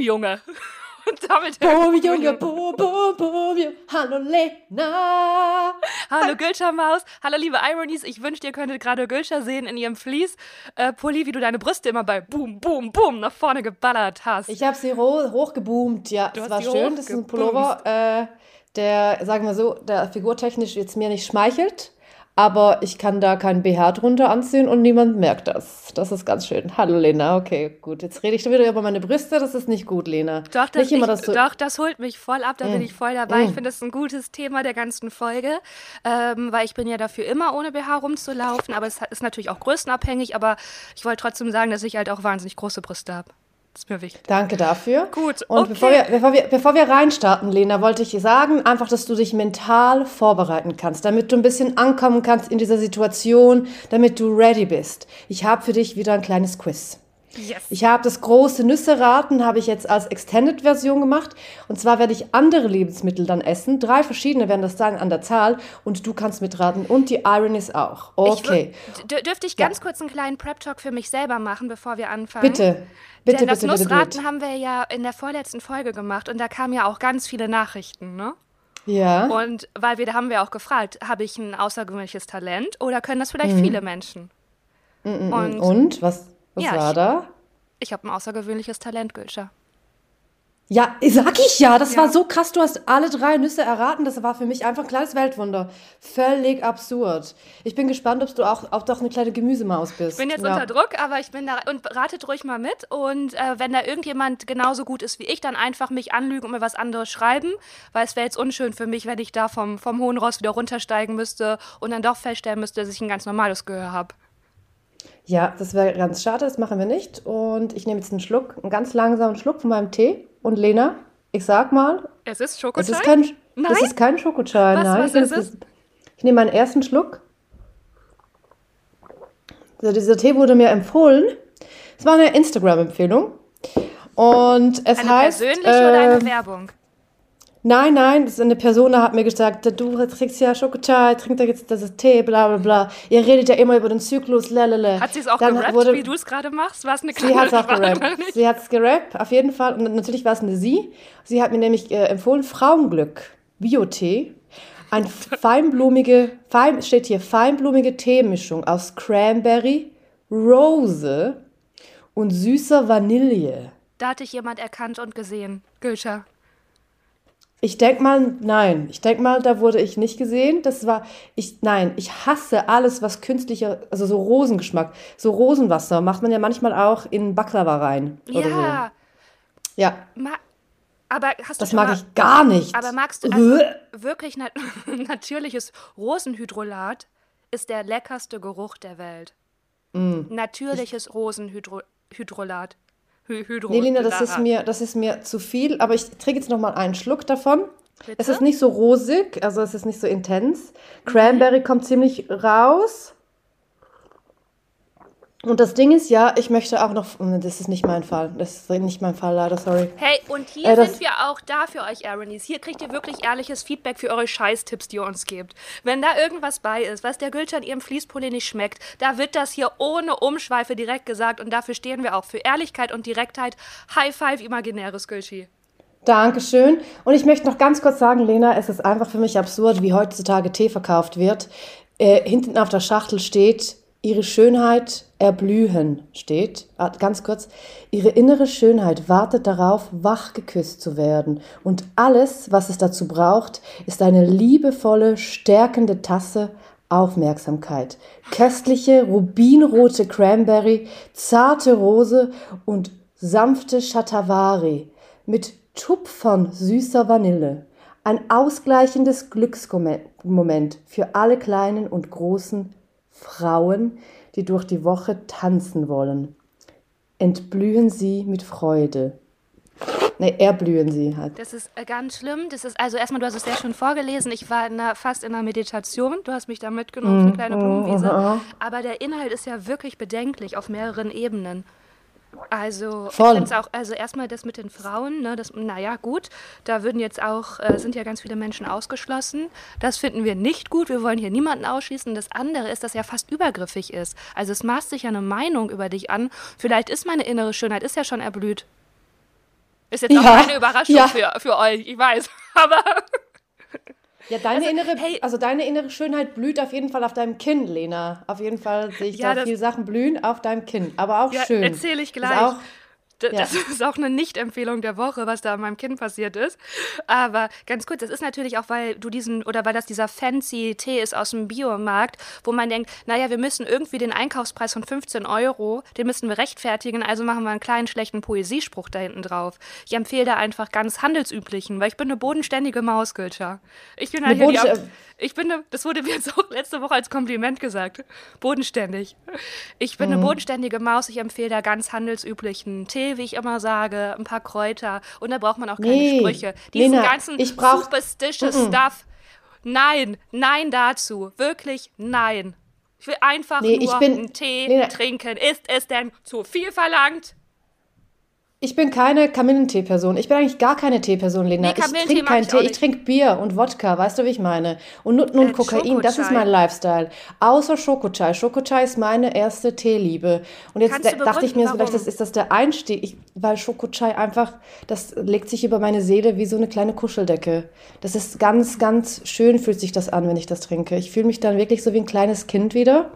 Boom, Junge. Und damit Boom, Junge, boom, boom, boom, Junge. Hallo, Lena. Hallo Gülscher Maus, hallo liebe Ironies. Ich wünschte, ihr könntet gerade Gülscher sehen in ihrem Fleece-Pulli, wie du deine Brüste immer bei Boom, Boom, Boom nach vorne geballert hast. Ich habe sie hochgeboomt, ja. Du das war schön. Das ist ein Pullover, äh, der, sagen wir so, der figurtechnisch jetzt mir nicht schmeichelt. Aber ich kann da keinen BH drunter anziehen und niemand merkt das. Das ist ganz schön. Hallo Lena, okay, gut. Jetzt rede ich wieder über meine Brüste. Das ist nicht gut, Lena. Doch, das, nicht immer, ich, dass du, doch, das holt mich voll ab, da bin Mm. ich voll dabei. Ich Mm. finde, das ist ein gutes Thema der ganzen Folge, ähm, weil ich bin ja dafür immer ohne BH rumzulaufen, aber es ist natürlich auch größenabhängig, aber ich wollte trotzdem sagen, dass ich halt auch wahnsinnig große Brüste habe. Das ist mir wichtig. Danke dafür. Gut, Und okay. bevor, wir, bevor, wir, bevor wir reinstarten, Lena, wollte ich dir sagen, einfach, dass du dich mental vorbereiten kannst, damit du ein bisschen ankommen kannst in dieser Situation, damit du ready bist. Ich habe für dich wieder ein kleines Quiz. Yes. Ich habe das große Nüsse-Raten, habe ich jetzt als Extended-Version gemacht. Und zwar werde ich andere Lebensmittel dann essen. Drei verschiedene werden das sein an der Zahl. Und du kannst mitraten. Und die Ironies auch. Okay. Ich dürfte ich ganz kurz einen kleinen Prep-Talk für mich selber machen, bevor wir anfangen? Bitte. Bitte, Denn das bitte, Nussraten bitte. haben wir ja in der vorletzten Folge gemacht und da kamen ja auch ganz viele Nachrichten, ne? Ja. Und weil wir, da haben wir auch gefragt, habe ich ein außergewöhnliches Talent oder können das vielleicht Mhm. viele Menschen? Und, Und? Was, was Ja, war ich- da? ich habe ein außergewöhnliches Talent, Gülscher. Ja, sag ich ja. Das Ja. war so krass. Du hast alle drei Nüsse erraten. Das war für mich einfach ein kleines Weltwunder. Völlig absurd. Ich bin gespannt, ob du auch, auch doch eine kleine Gemüsemaus bist. Ich bin jetzt ja. unter Druck, aber ich bin da und ratet ruhig mal mit. Und äh, wenn da irgendjemand genauso gut ist wie ich, dann einfach mich anlügen und mir was anderes schreiben, weil es wäre jetzt unschön für mich, wenn ich da vom, vom hohen Ross wieder runtersteigen müsste und dann doch feststellen müsste, dass ich ein ganz normales Gehör habe. Ja, das wäre ganz schade. Das machen wir nicht. Und ich nehme jetzt einen Schluck, einen ganz langsamen Schluck von meinem Tee. Und Lena, ich sag mal, Es ist es Schokochai? ist kein, Nein? das ist kein Schokochai. Was- Nein, was das ist es? Ich nehme meinen ersten Schluck. Also dieser Tee wurde mir empfohlen. Es war eine Instagram-Empfehlung. Und es eine heißt. persönliche oder äh, eine Werbung? Nein, nein, das ist eine Person hat mir gesagt, du trinkst ja Schokochai, trink doch jetzt das Tee, bla bla bla. Ihr redet ja immer über den Zyklus, lalala. Hat sie es auch Dann gerappt, wurde- wie du es gerade machst? War es eine Sie hat es auch gerappt. Sie hat es gerappt, auf jeden Fall. Und natürlich war es eine Sie. Sie hat mir nämlich äh, empfohlen, Frauenglück, Bio-Tee. Ein feinblumige, fein, steht hier, feinblumige Teemischung aus Cranberry, Rose und süßer Vanille. Da hatte ich jemand erkannt und gesehen. Gülscher. Ich denk mal, nein. Ich denk mal, da wurde ich nicht gesehen. Das war, ich, nein, ich hasse alles, was künstlicher, also so Rosengeschmack. So Rosenwasser macht man ja manchmal auch in Baklava rein. Ja, so. Ja, ma aber hast du das schon mag mal, ich gar nicht. Aber magst du also Uah. wirklich nat natürliches Rosenhydrolat ist der leckerste Geruch der Welt. Mm. Natürliches Rosenhydrolat. Hy Hydro Nee, Lina, das ist mir, das ist mir zu viel, aber ich trinke jetzt noch mal einen Schluck davon. Bitte? Es ist nicht so rosig, also es ist nicht so intens. Cranberry kommt ziemlich raus. Und das Ding ist ja, ich möchte auch noch, das ist nicht mein Fall, das ist nicht mein Fall, leider, sorry. Hey, und hier Äh, sind wir auch da für euch, Aronies. Hier kriegt ihr wirklich ehrliches Feedback für eure Scheißtipps, die ihr uns gebt. Wenn da irgendwas bei ist, was der Gülter in ihrem Fließpulli nicht schmeckt, da wird das hier ohne Umschweife direkt gesagt und dafür stehen wir auch für Ehrlichkeit und Direktheit. High five, imaginäres Gülschi. Dankeschön. Und ich möchte noch ganz kurz sagen, Lena, es ist einfach für mich absurd, wie heutzutage Tee verkauft wird. Äh, hinten auf der Schachtel steht, ihre Schönheit erblühen steht. Ganz kurz, ihre innere Schönheit wartet darauf, wach geküsst zu werden. Und alles, was es dazu braucht, ist eine liebevolle, stärkende Tasse Aufmerksamkeit. Köstliche, rubinrote Cranberry, zarte Rose und sanfte Shatavari mit Tupfern süßer Vanille. Ein ausgleichendes Glücksmoment für alle kleinen und großen Frauen, die durch die Woche tanzen wollen. Entblühen sie mit Freude. Ne, erblühen sie halt. Das ist äh, ganz schlimm. Das ist, also erstmal, du hast es ja schon vorgelesen. Ich war in einer, fast in einer Meditation. Du hast mich da mitgenommen auf eine kleine Blumenwiese. Aber der Inhalt ist ja wirklich bedenklich auf mehreren Ebenen. Also, Voll. auch, also erstmal das mit den Frauen, ne, das, naja, gut, da würden jetzt auch, äh, sind ja ganz viele Menschen ausgeschlossen. Das finden wir nicht gut, wir wollen hier niemanden ausschließen. Das andere ist, dass er fast übergriffig ist. Also es maßt sich ja eine Meinung über dich an. Vielleicht ist meine innere Schönheit, ist ja schon erblüht. Ist jetzt auch Ja, keine Überraschung ja. für, für euch, ich weiß. Aber Ja, deine Also, innere, hey- also deine innere Schönheit blüht auf jeden Fall auf deinem Kinn, Lena. Auf jeden Fall sehe ich Ja, da viele Sachen blühen auf deinem Kinn. Aber auch ja, schön. erzähle ich Ist gleich. auch, D Ja. Das ist auch eine Nicht-Empfehlung der Woche, was da an meinem Kind passiert ist. Aber ganz kurz, das ist natürlich auch, weil du diesen, oder weil das dieser fancy Tee ist aus dem Biomarkt, wo man denkt, naja, wir müssen irgendwie den Einkaufspreis von 15 Euro, den müssen wir rechtfertigen, also machen wir einen kleinen schlechten Poesiespruch da hinten drauf. Ich empfehle da einfach ganz handelsüblichen, weil ich bin eine bodenständige Maus, Gülscha. Ich bin halt Eine hier die, ich bin, eine, das wurde mir jetzt auch letzte Woche als Kompliment gesagt. Bodenständig. Ich bin Mhm. eine bodenständige Maus. Ich empfehle da ganz handelsüblichen Tee, wie ich immer sage, ein paar Kräuter. Und da braucht man auch keine Nee, Sprüche. Diesen Lena, ganzen ich brauch- superstitious Stuff. Nein, nein dazu. Wirklich nein. Ich will einfach Nee, nur bin- einen Tee Lena- trinken. Ist es denn zu viel verlangt? Ich bin keine Kamillentee-Person. Ich bin eigentlich gar keine Teeperson, Lena. Nee, ich trinke keinen Tee, ich trinke Bier und Wodka, weißt du, wie ich meine? Und Nutten und Äh, Kokain, das ist mein Lifestyle. Außer Schokochai. Schokochai ist meine erste Teeliebe. Und jetzt dachte ich mir, begründen, vielleicht das, ist das der Einstieg, ich, weil Schokochai einfach, das legt sich über meine Seele wie so eine kleine Kuscheldecke. Das ist ganz, ganz schön, fühlt sich das an, wenn ich das trinke. Ich fühle mich dann wirklich so wie ein kleines Kind wieder.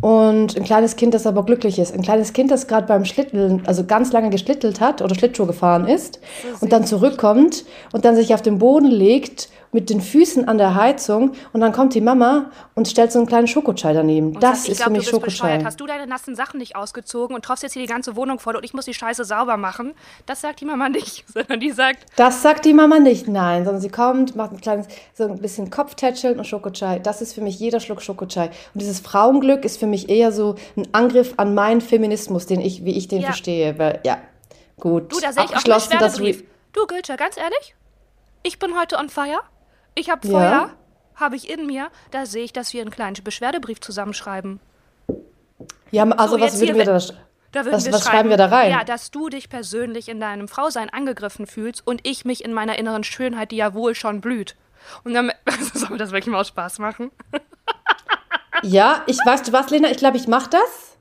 Und ein kleines Kind, das aber glücklich ist. Ein kleines Kind, das gerade beim Schlitteln, also ganz lange geschlittelt hat oder Schlittschuh gefahren ist und dann zurückkommt und dann sich auf den Boden legt mit den Füßen an der Heizung und dann kommt die Mama und stellt so einen kleinen Schokochai daneben. Und das ich ist glaub, für mich. Schokochai. Hast du deine nassen Sachen nicht ausgezogen und tropfst jetzt hier die ganze Wohnung voll und ich muss die Scheiße sauber machen? Das sagt die Mama nicht, sondern die sagt, Das sagt die Mama nicht, nein, sondern sie kommt, macht ein kleines, so ein bisschen Kopftätscheln und Schokochai. Das ist für mich jeder Schluck Schokochai. Und dieses Frauenglück ist für mich eher so ein Angriff an meinen Feminismus, den ich, wie ich den Ja. verstehe. Weil, ja, gut. du, da sehe ich auch einen das Du, Gülscha, ganz ehrlich, ich bin heute on fire. Ich habe Ja. Feuer, habe ich in mir. Da sehe ich, dass wir einen kleinen Beschwerdebrief zusammenschreiben. Ja, also So, was würden wir da... Da würden Was- wir was schreiben wir da rein? Ja, dass du dich persönlich in deinem Frausein angegriffen fühlst und ich mich in meiner inneren Schönheit, die ja wohl schon blüht. Und dann soll das wirklich mal Spaß machen. Ja, ich weiß, du was, Lena, ich glaube, ich mache das.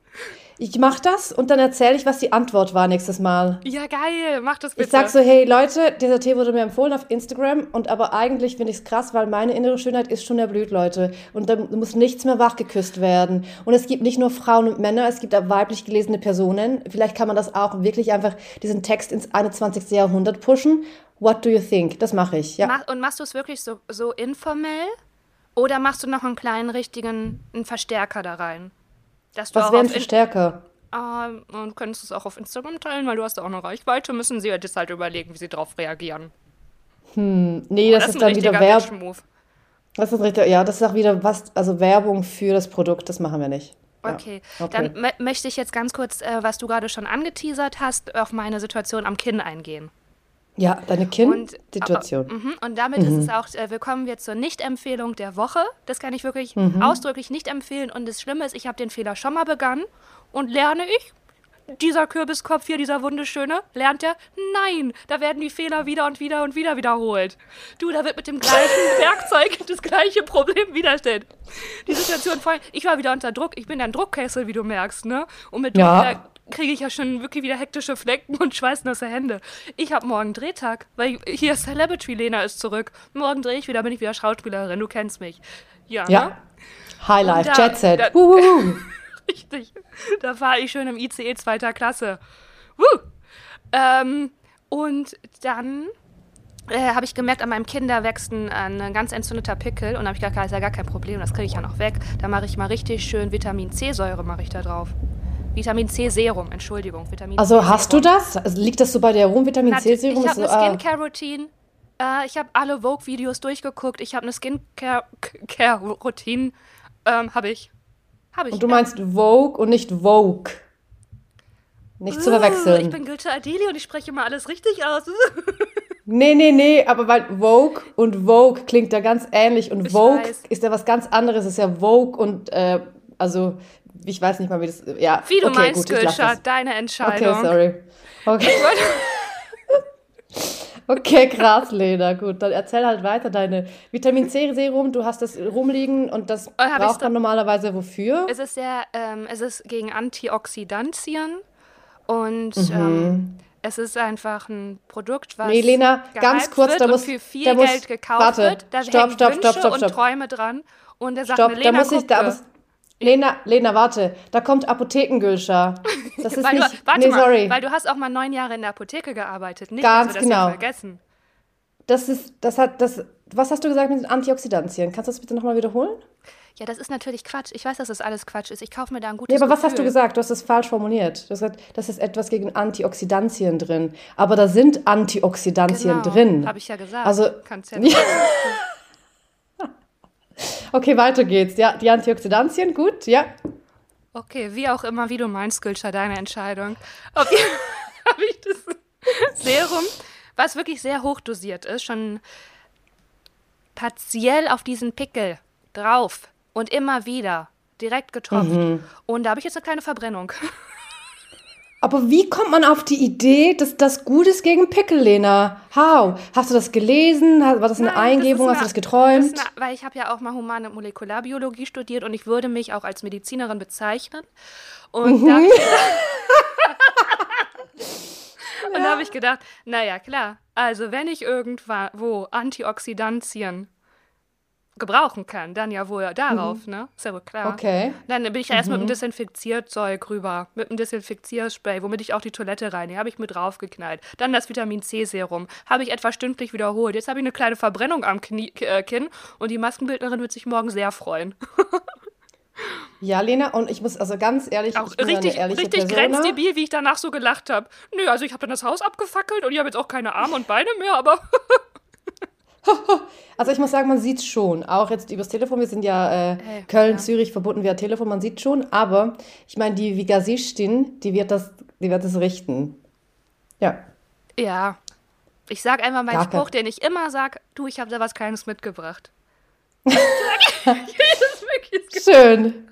Ich mache das und dann erzähle ich, was die Antwort war nächstes Mal. Ja, geil, mach das bitte. Ich sag so, hey Leute, dieser Tee wurde mir empfohlen auf Instagram und aber eigentlich finde ich es krass, weil meine innere Schönheit ist schon erblüht, Leute. Und da muss nichts mehr wachgeküsst werden. Und es gibt nicht nur Frauen und Männer, es gibt auch weiblich gelesene Personen. Vielleicht kann man das auch wirklich einfach diesen Text ins 21. Jahrhundert pushen. What do you think? Das mache ich, ja. Mach, und machst du es wirklich so, so informell? Oder machst du noch einen kleinen richtigen einen Verstärker da rein? Dass Was auch wäre ein auf In- Verstärker? Ähm, und du könntest es auch auf Instagram teilen, weil du hast da auch eine Reichweite. Müssen sie jetzt halt überlegen, wie sie darauf reagieren. Nee, das, Das ist dann wieder Werbung. Das ist richtig, ja, das ist auch wieder was, also Werbung für das Produkt, das machen wir nicht. Ja, Okay, okay. dann mö- möchte ich jetzt ganz kurz, äh, was du gerade schon angeteasert hast, auf meine Situation am Kinn eingehen. Ja, deine Und, Kind-Situation. Mhm, und damit ist es auch, äh, willkommen wir zur Nicht-Empfehlung der Woche. Das kann ich wirklich ausdrücklich nicht empfehlen. Und das Schlimme ist, ich habe den Fehler schon mal begangen und lerne ich. Dieser Kürbiskopf hier, dieser wunderschöne, lernt er? Nein, da werden die Fehler wieder und wieder und wieder wiederholt. Du, da wird mit dem gleichen Werkzeug das gleiche Problem widerstellt. Die Situation voll. Ich war wieder unter Druck. Ich bin ein Druckkessel, wie du merkst, ne? Und mit Druck Ja. da kriege ich ja schon wirklich wieder hektische Flecken und schweißnasse Hände. Ich habe morgen Drehtag, weil hier Celebrity Lena ist zurück. Morgen drehe ich wieder, bin ich wieder Schauspielerin. Du kennst mich. Ja. ne? Ja. Highlife, Und da- Jet Set. da-. Richtig. Da fahre ich schön im ICE zweiter Klasse. Woo! Ähm, und dann äh, habe ich gemerkt, an meinem Kinn da wächst ein, ein ganz entzündeter Pickel. Und habe ich gedacht, das ist ja gar kein Problem, das kriege ich ja noch weg. Da mache ich mal richtig schön Vitamin C-Säure mache ich da drauf. Vitamin C-Serum, Entschuldigung. Vitamin Also hast du das? Also liegt das so bei dir rum, Vitamin Nat- C-Serum? Ich Ist habe eine ah, Skincare-Routine. Äh, ich habe alle Vogue-Videos durchgeguckt. Ich habe eine Skincare-Routine. Ähm, habe ich. Habe ich. Und du meinst Vogue und nicht Vogue. Nicht zu Uh, Ich verwechseln. bin Gülce Adeli und ich spreche immer alles richtig aus. Nee, nee, nee, aber weil Vogue und Vogue klingt da ganz ähnlich und Ich Vogue ist ja was ganz anderes. Ist ja Vogue und, äh, also, ich weiß nicht mal, wie das, ja. Wie du okay, meinst, gut, Gülscha, deine Okay, Entscheidung. sorry. Okay. Okay, krass, Lena. Gut, dann erzähl halt weiter deine Vitamin C-Serum. Du hast das rumliegen und das hab ich's braucht man normalerweise wofür? Es ist sehr, ähm, es ist gegen Antioxidantien und Mhm. ähm, Es ist einfach ein Produkt, was Nee, Lena, ganz kurz, wird da muss- für viel da muss- Geld gekauft warte, wird. Da stopp, stopp, Wünsche stopp, stopp, und stopp. Träume dran. Und er sagt Stopp, mir, da Lena, muss ich, da muss, Lena, Lena, warte, da kommt Apothekengülscher. Das ist weil nicht, du, warte nee, mal, sorry. weil du hast auch mal neun Jahre in der Apotheke gearbeitet. Nicht, Ganz dass wir das genau. hier vergessen. Das ist, das hat, das, was hast du gesagt mit den Antioxidantien? Kannst du das bitte nochmal wiederholen? Ja, das ist natürlich Quatsch. Ich weiß, dass das alles Quatsch ist. Ich kaufe mir da ein gutes Nee, aber was hast du Gefühl. gesagt? Du hast das falsch formuliert. Du hast gesagt, das ist etwas gegen Antioxidantien drin. Aber da sind Antioxidantien Genau, drin. Habe ich ja gesagt. Also, Kannst ja Ja. okay, weiter geht's. Ja, die Antioxidantien, gut, ja. Okay, wie auch immer, wie du meinst, Gülscher, deine Entscheidung. Fall habe ich das Serum, was wirklich sehr hochdosiert ist, schon partiell auf diesen Pickel drauf und immer wieder direkt getropft. Mhm. Und da habe ich jetzt eine kleine Verbrennung. Aber wie kommt man auf die Idee, dass das gut ist gegen Pickel, Lena? How? Hast du das gelesen? War das eine Nein, Eingebung? das Hast du das eine- geträumt? Das eine, weil ich habe ja auch mal humane Molekularbiologie studiert und ich würde mich auch als Medizinerin bezeichnen. Und Mhm. da habe ich, gedacht- und da hab ich gedacht, naja, klar, also wenn ich irgendwo Antioxidantien gebrauchen kann, dann ja wohl darauf, ne? Ist ja wohl klar. Mhm. Okay. Mhm. Dann bin ich erst mit einem Desinfizierzeug rüber, mit einem Desinfizierspray, womit ich auch die Toilette reinige, habe ich mit draufgeknallt. Dann das Vitamin C-Serum, habe ich etwa stündlich wiederholt. Jetzt habe ich eine kleine Verbrennung am Knie, äh, Kinn und die Maskenbildnerin wird sich morgen sehr freuen. Ja, Lena, und ich muss also ganz ehrlich, Auch ich bin richtig, eine richtig Persona. grenzdebil, wie ich danach so gelacht habe. Nö, also ich habe dann das Haus abgefackelt und ich habe jetzt auch keine Arme und Beine mehr, aber Also ich muss sagen, man sieht schon, auch jetzt übers Telefon, wir sind ja äh, Hey, Köln, ja. Zürich verbunden via Telefon, man sieht schon, aber ich meine, die Vigasistin, die wird das, die wird das richten. Ja. ja. Ich sag einfach meinen kein- Spruch, den ich immer sag, du, ich habe da was Kleines mitgebracht. das ist wirklich Schön.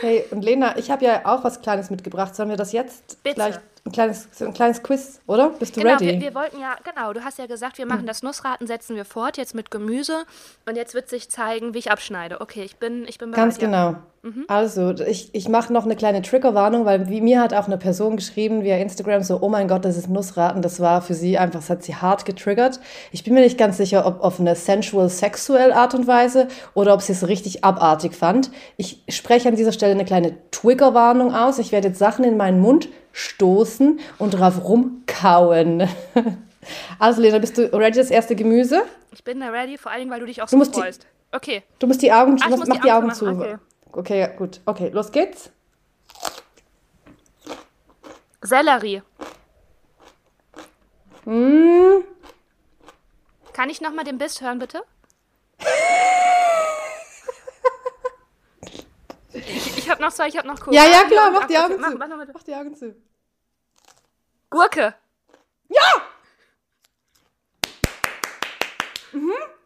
Hey, und Lena, ich habe ja auch was Kleines mitgebracht. Sollen wir das jetzt Bitte. vielleicht ein kleines, ein kleines Quiz, oder? Bist du Genau, ready? wir, wir wollten ja, genau, du hast ja gesagt, wir machen das Nussraten, setzen wir fort, jetzt mit Gemüse. Und jetzt wird sich zeigen, wie ich abschneide. Okay, ich bin, ich bin bereit. Ganz ja. genau. Mhm. Also, ich, ich mache noch eine kleine Triggerwarnung, weil wie mir hat auch eine Person geschrieben via Instagram so, oh mein Gott, das ist Nussraten. Das war für sie einfach, das hat sie hart getriggert. Ich bin mir nicht ganz sicher, ob auf eine sensual, sexuell Art und Weise oder ob sie es richtig abartig fand. Ich spreche an dieser Stelle eine kleine Triggerwarnung aus. Ich werde jetzt Sachen in meinen Mund stoßen und drauf rumkauen. Also, Lena, bist du ready, das erste Gemüse? Ich bin da ready, vor allem, weil du dich auch so musst die- freust. Okay, Du musst die Augen, Ah, ich mach, die die Augen Augen zu. Okay. ja, gut. Okay, los geht's. Sellerie. Hm, Kann ich nochmal den Biss hören, bitte? ich ich habe noch zwei, ich habe noch Kurve. Ja, ja, klar, mach die Ach, Augen okay, zu. Mach die Augen zu. Gurke. Ja!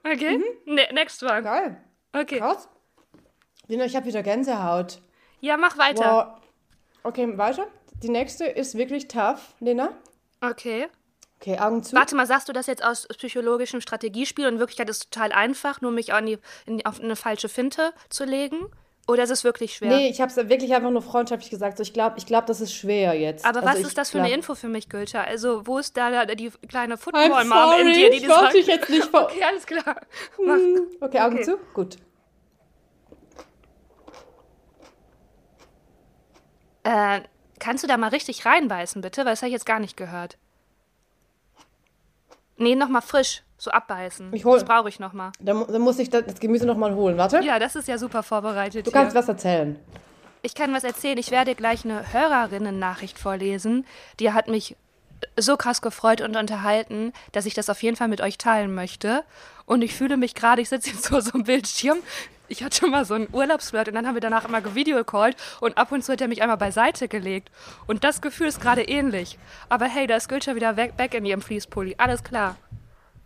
Okay, ne next one. Geil. Okay, Krass. Lena, ich habe wieder Gänsehaut. ja, mach weiter. Wow. Okay, weiter. Die nächste ist wirklich tough, Lena. Okay. Okay, Augen zu. Warte mal, sagst du das jetzt aus psychologischem Strategiespiel und in Wirklichkeit ist es total einfach, nur mich an die, in, auf eine falsche Finte zu legen? Oder ist es wirklich schwer? Nee, ich habe es wirklich einfach nur freundschaftlich gesagt. So, ich glaube, ich glaub, das ist schwer jetzt. Aber Also was ich ist das für glaub- eine Info für mich, Gülter? Also, wo ist da, da die kleine Football-Mom in dir, die ich wollte sagt... dich jetzt nicht ver... Okay, alles klar. Mach. Okay, Augen Okay. zu. Gut. Äh, kannst du da mal richtig reinbeißen, bitte? Weil das habe ich jetzt gar nicht gehört. Nee, nochmal frisch. So abbeißen. Ich hol- Das brauche ich nochmal. Dann, dann muss ich das, Gemüse nochmal holen. Warte. Ja, das ist ja super vorbereitet du hier. kannst was erzählen. Ich kann was erzählen. Ich werde gleich eine Hörerinnen-Nachricht vorlesen. Die hat mich so krass gefreut und unterhalten, dass ich das auf jeden Fall mit euch teilen möchte. Und ich fühle mich gerade, ich sitze jetzt vor so einem Bildschirm. Ich hatte mal so einen Urlaubsflirt und dann haben wir danach immer gevideocallt und ab und zu hat er mich einmal beiseite gelegt. Und das Gefühl ist gerade ähnlich. Aber hey, da ist Gülscher wieder weg, weg in ihrem Fließpulli. Alles klar.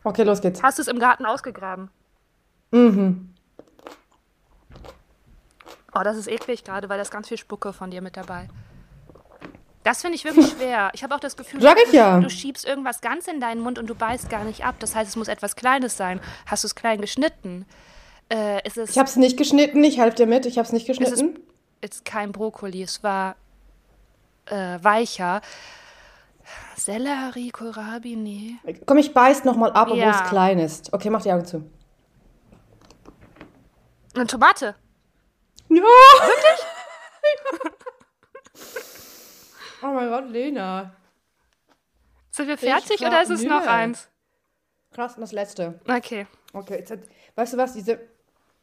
Okay, los geht's. Hast du es im Garten ausgegraben? Mhm. Oh, das ist eklig gerade, weil da ist ganz viel Spucke von dir mit dabei. Das finde ich wirklich schwer. Ich habe auch das Gefühl, Sag ich du, ja. du schiebst irgendwas ganz in deinen Mund und du beißt gar nicht ab. Das heißt, es muss etwas Kleines sein. Hast du es klein geschnitten? Äh, ist es Ich habe es nicht geschnitten. Ich helfe dir mit. Ich habe es nicht ist geschnitten. jetzt kein Brokkoli, es war äh, weicher. Sellerie, Kohlrabi, nee. Komm, ich beiß nochmal ab, obwohl Ja. es klein ist. Okay, mach die Augen zu. Eine Tomate. Ja! Wirklich? oh mein Gott, Lena. Sind wir fertig oder ist es noch nö. eins? Krass, und das letzte. Okay. Okay, jetzt hat, weißt du was, diese,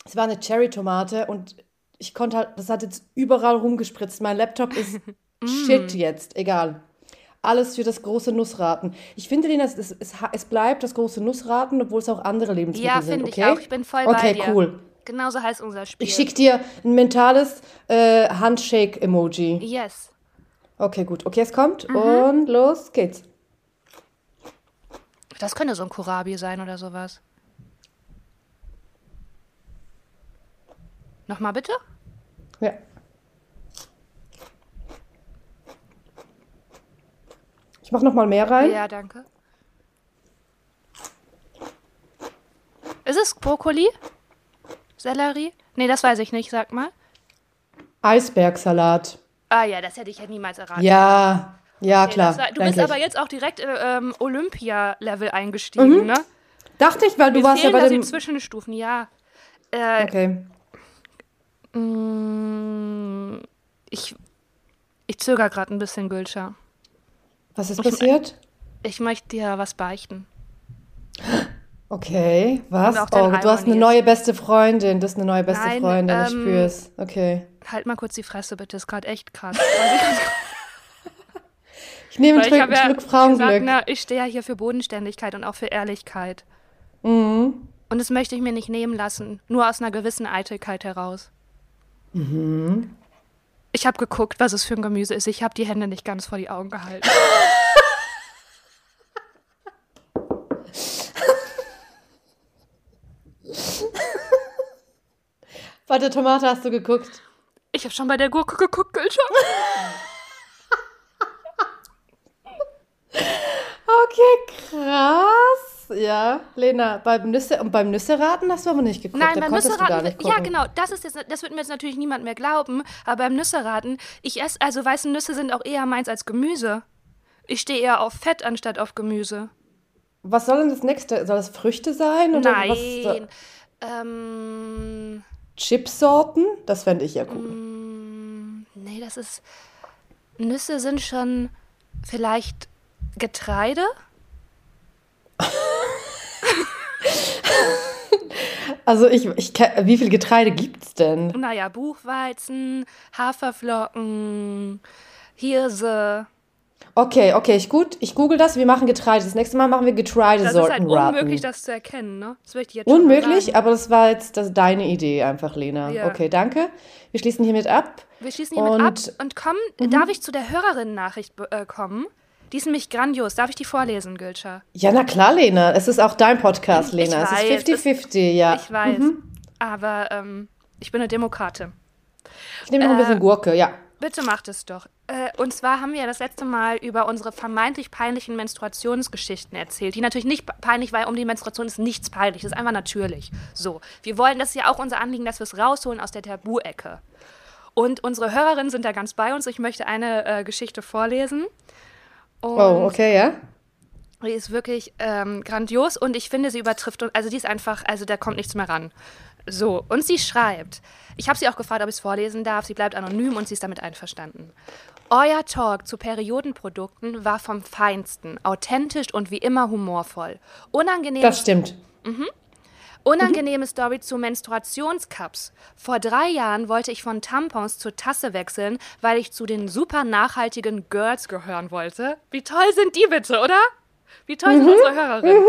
es war eine Cherry-Tomate und ich konnte halt, das hat jetzt überall rumgespritzt. Mein Laptop ist shit jetzt, egal. Alles für das große Nussraten. Ich finde, Lena, es, es, es, bleibt das große Nussraten, obwohl es auch andere Lebensmittel Ja, sind, finde okay? ich auch. Ich bin voll bei Okay, dir. cool. Genauso heißt unser Spiel. Ich schicke dir ein mentales äh, Handshake-Emoji. Yes. Okay, gut. Okay, es kommt Mhm. und los geht's. Das könnte so ein Kohlrabi sein oder sowas. Nochmal bitte? Ja. Mach noch mal mehr rein. Ja, danke. Ist es Brokkoli? Sellerie? Nee, das weiß ich nicht, sag mal. Eisbergsalat. Ah ja, das hätte ich ja niemals erraten. Ja, ja, Nee, klar. war, du bist aber jetzt auch direkt äh, ähm, Olympia-Level eingestiegen, ne? Dachte ich, weil Mhm. du Mir warst ja bei die Zwischenstufen, ja. Äh, Okay. mh, ich ich zögere gerade ein bisschen, Gülscher. Was ist passiert? Ich möchte dir was beichten. Okay, was? Oh, du hast eine neue beste Freundin. Das ist eine neue beste Nein, Freundin. ich ähm, spür's. Okay. Halt mal kurz die Fresse, bitte. Ist gerade echt krass. Ich nehme einen ich Schluck, ja Schluck Frauenglück. gesagt, na, ich stehe ja hier für Bodenständigkeit und auch für Ehrlichkeit. Mhm. Und das möchte ich mir nicht nehmen lassen. Nur aus einer gewissen Eitelkeit heraus. Mhm. Ich habe geguckt, was es für ein Gemüse ist. Ich habe die Hände nicht ganz vor die Augen gehalten. Bei der Tomate hast du geguckt. Ich habe schon bei der Gurke geguckt, Gülscher. Okay, krass. Ja, Lena, beim Nüsse und beim Nüsseraten hast du aber nicht geguckt. Nein, da beim Nüsseraten, ja genau, das ist jetzt, das wird mir jetzt natürlich niemand mehr glauben, aber beim Nüsseraten, ich esse, also weiße Nüsse sind auch eher meins als Gemüse. Ich stehe eher auf Fett anstatt auf Gemüse. Was soll denn das nächste? Soll das Früchte sein? Oder Was, Nein. Ähm, Chipsorten? Das fände ich ja cool. Mm. nee, das ist, Nüsse sind schon vielleicht Getreide? Also ich, ich wie viel Getreide gibt's denn? Naja, Buchweizen, Haferflocken, Hirse. Okay, okay, ich gut. Ich google das. Wir machen Getreide. Das nächste Mal machen wir Das ist Getreidesorten halt unmöglich, das zu erkennen, ne? Das möchte ich jetzt Unmöglich, aber das war jetzt das, deine Idee einfach, Lena. Ja. Okay, danke. Wir schließen hiermit ab. Wir schließen hiermit Und- ab und kommen. Darf ich zu der Hörerinnen-Nachricht äh, kommen? Die ist nämlich grandios. Darf ich die vorlesen, Gülscher? Ja, na klar, Lena. Es ist auch dein Podcast, Lena. weiß, es ist 50-50, ja. Ich weiß. Aber ähm, ich bin eine Demokratin. Ich nehme noch ein Äh, bisschen Gurke, ja. Bitte macht es doch. Äh, und zwar haben wir ja das letzte Mal über unsere vermeintlich peinlichen Menstruationsgeschichten erzählt, die natürlich nicht peinlich, weil um die Menstruation ist nichts peinlich, das ist einfach natürlich. So, wir wollen, das ist ja auch unser Anliegen, dass wir es rausholen aus der Tabu-Ecke. Und unsere Hörerinnen sind da ganz bei uns. Ich möchte eine äh, Geschichte vorlesen. Und Oh, okay, ja. die ist wirklich ähm, grandios und ich finde, sie übertrifft, also die ist einfach, also da kommt nichts mehr ran. So, und sie schreibt, ich habe sie auch gefragt, ob ich es vorlesen darf, sie bleibt anonym und sie ist damit einverstanden. Euer Talk zu Periodenprodukten war vom Feinsten, authentisch und wie immer humorvoll. Unangenehm Das stimmt. Unangenehme Story zu Menstruationscups. Vor drei Jahren wollte ich von Tampons zur Tasse wechseln, weil ich zu den super nachhaltigen Girls gehören wollte. Wie toll sind die bitte, oder? Wie toll sind unsere Hörerinnen?